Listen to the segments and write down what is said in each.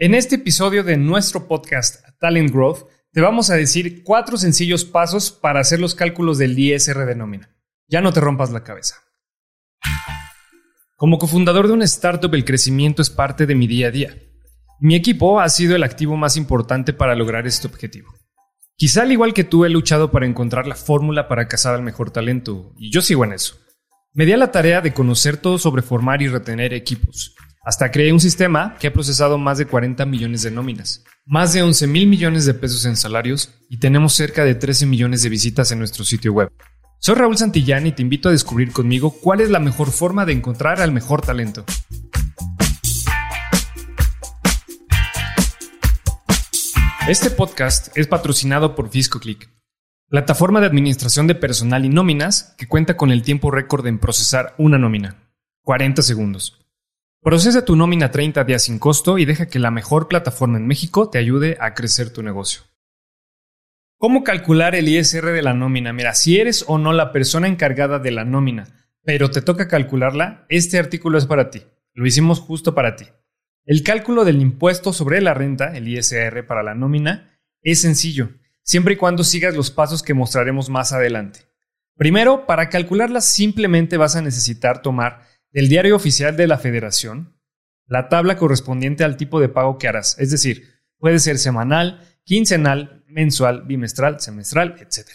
En este episodio de nuestro podcast Talent Growth, te vamos a decir cuatro sencillos pasos para hacer los cálculos del ISR de nómina. Ya no te rompas la cabeza. Como cofundador de una startup, el crecimiento es parte de mi día a día. Mi equipo ha sido el activo más importante para lograr este objetivo. Quizá al igual que tú he luchado para encontrar la fórmula para cazar al mejor talento, y yo sigo en eso. Me di a la tarea de conocer todo sobre formar y retener equipos, hasta creé un sistema que ha procesado más de 40 millones de nóminas, más de 11 mil millones de pesos en salarios y tenemos cerca de 13 millones de visitas en nuestro sitio web. Soy Raúl Santillán y te invito a descubrir conmigo cuál es la mejor forma de encontrar al mejor talento. Este podcast es patrocinado por FiscoClick, plataforma de administración de personal y nóminas que cuenta con el tiempo récord en procesar una nómina, 40 segundos. Procesa tu nómina 30 días sin costo y deja que la mejor plataforma en México te ayude a crecer tu negocio. ¿Cómo calcular el ISR de la nómina? Mira, si eres o no la persona encargada de la nómina, pero te toca calcularla, este artículo es para ti. Lo hicimos justo para ti. El cálculo del impuesto sobre la renta, el ISR para la nómina, es sencillo, siempre y cuando sigas los pasos que mostraremos más adelante. Primero, para calcularla simplemente vas a necesitar tomar del diario oficial de la federación la tabla correspondiente al tipo de pago que harás. Es decir, puede ser semanal, quincenal, mensual, bimestral, semestral, etc.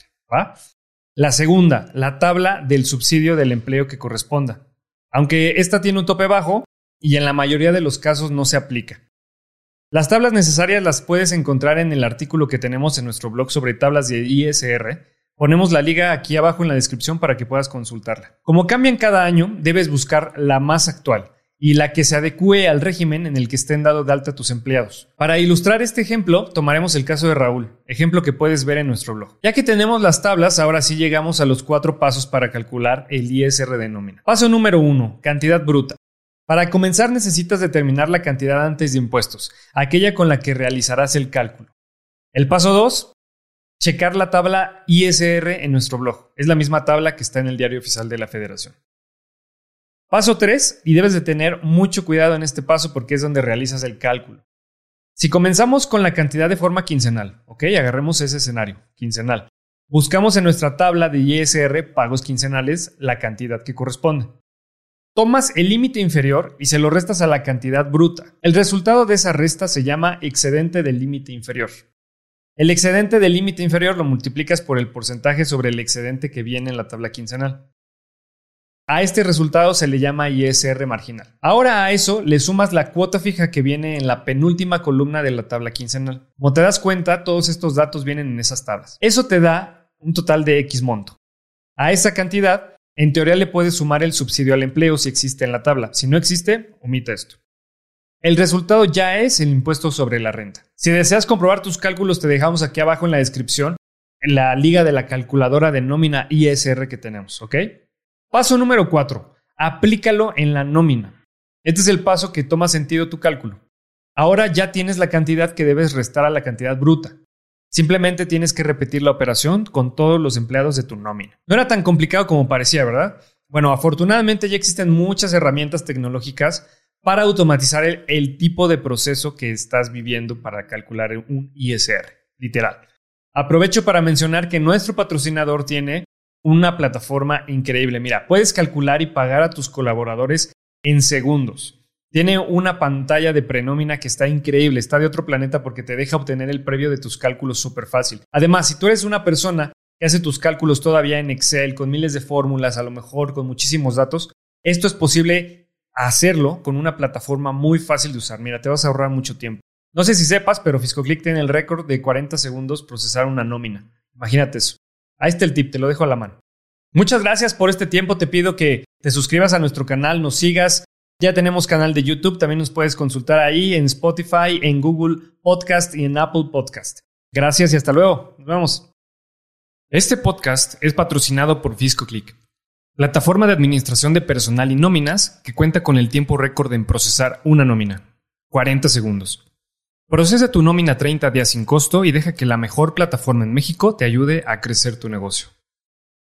La segunda, la tabla del subsidio del empleo que corresponda. Aunque esta tiene un tope bajo y en la mayoría de los casos no se aplica. Las tablas necesarias las puedes encontrar en el artículo que tenemos en nuestro blog sobre tablas de ISR Ponemos la liga aquí abajo en la descripción para que puedas consultarla. Como cambian cada año, debes buscar la más actual y la que se adecue al régimen en el que estén dado de alta tus empleados. Para ilustrar este ejemplo, tomaremos el caso de Raúl, ejemplo que puedes ver en nuestro blog. Ya que tenemos las tablas, ahora sí llegamos a los cuatro pasos para calcular el ISR de nómina. Paso número uno, cantidad bruta. Para comenzar necesitas determinar la cantidad antes de impuestos, aquella con la que realizarás el cálculo. El paso 2, checar la tabla ISR en nuestro blog. Es la misma tabla que está en el diario oficial de la federación. Paso 3, y debes de tener mucho cuidado en este paso porque es donde realizas el cálculo. Si comenzamos con la cantidad de forma quincenal, ok, agarremos ese escenario, quincenal. Buscamos en nuestra tabla de ISR pagos quincenales la cantidad que corresponde. Tomas el límite inferior y se lo restas a la cantidad bruta. El resultado de esa resta se llama excedente del límite inferior. El excedente del límite inferior lo multiplicas por el porcentaje sobre el excedente que viene en la tabla quincenal. A este resultado se le llama ISR marginal. Ahora a eso le sumas la cuota fija que viene en la penúltima columna de la tabla quincenal. Como te das cuenta, todos estos datos vienen en esas tablas. Eso te da un total de X monto. A esa cantidad, en teoría le puedes sumar el subsidio al empleo si existe en la tabla. Si no existe, omita esto. El resultado ya es el impuesto sobre la renta. Si deseas comprobar tus cálculos, te dejamos aquí abajo en la descripción la liga de la calculadora de nómina ISR que tenemos, ¿ok? Paso número 4. Aplícalo en la nómina. Este es el paso que toma sentido tu cálculo. Ahora ya tienes la cantidad que debes restar a la cantidad bruta. Simplemente tienes que repetir la operación con todos los empleados de tu nómina. No era tan complicado como parecía, ¿verdad? Bueno, afortunadamente ya existen muchas herramientas tecnológicas para automatizar el, tipo de proceso que estás viviendo para calcular un ISR, literal. Aprovecho para mencionar que nuestro patrocinador tiene una plataforma increíble. Mira, puedes calcular y pagar a tus colaboradores en segundos. Tiene una pantalla de prenómina que está increíble, está de otro planeta porque te deja obtener el previo de tus cálculos súper fácil. Además, si tú eres una persona que hace tus cálculos todavía en Excel, con miles de fórmulas, a lo mejor con muchísimos datos, esto es posible hacerlo con una plataforma muy fácil de usar. Mira, te vas a ahorrar mucho tiempo. No sé si sepas, pero FiscoClick tiene el récord de 40 segundos procesar una nómina. Imagínate eso. Ahí está el tip, te lo dejo a la mano. Muchas gracias por este tiempo. Te pido que te suscribas a nuestro canal, nos sigas. Ya tenemos canal de YouTube, también nos puedes consultar ahí en Spotify, en Google Podcast y en Apple Podcast. Gracias y hasta luego. Nos vemos. Este podcast es patrocinado por FiscoClick Plataforma de administración de personal y nóminas que cuenta con el tiempo récord en procesar una nómina. 40 segundos. Procesa tu nómina 30 días sin costo y deja que la mejor plataforma en México te ayude a crecer tu negocio.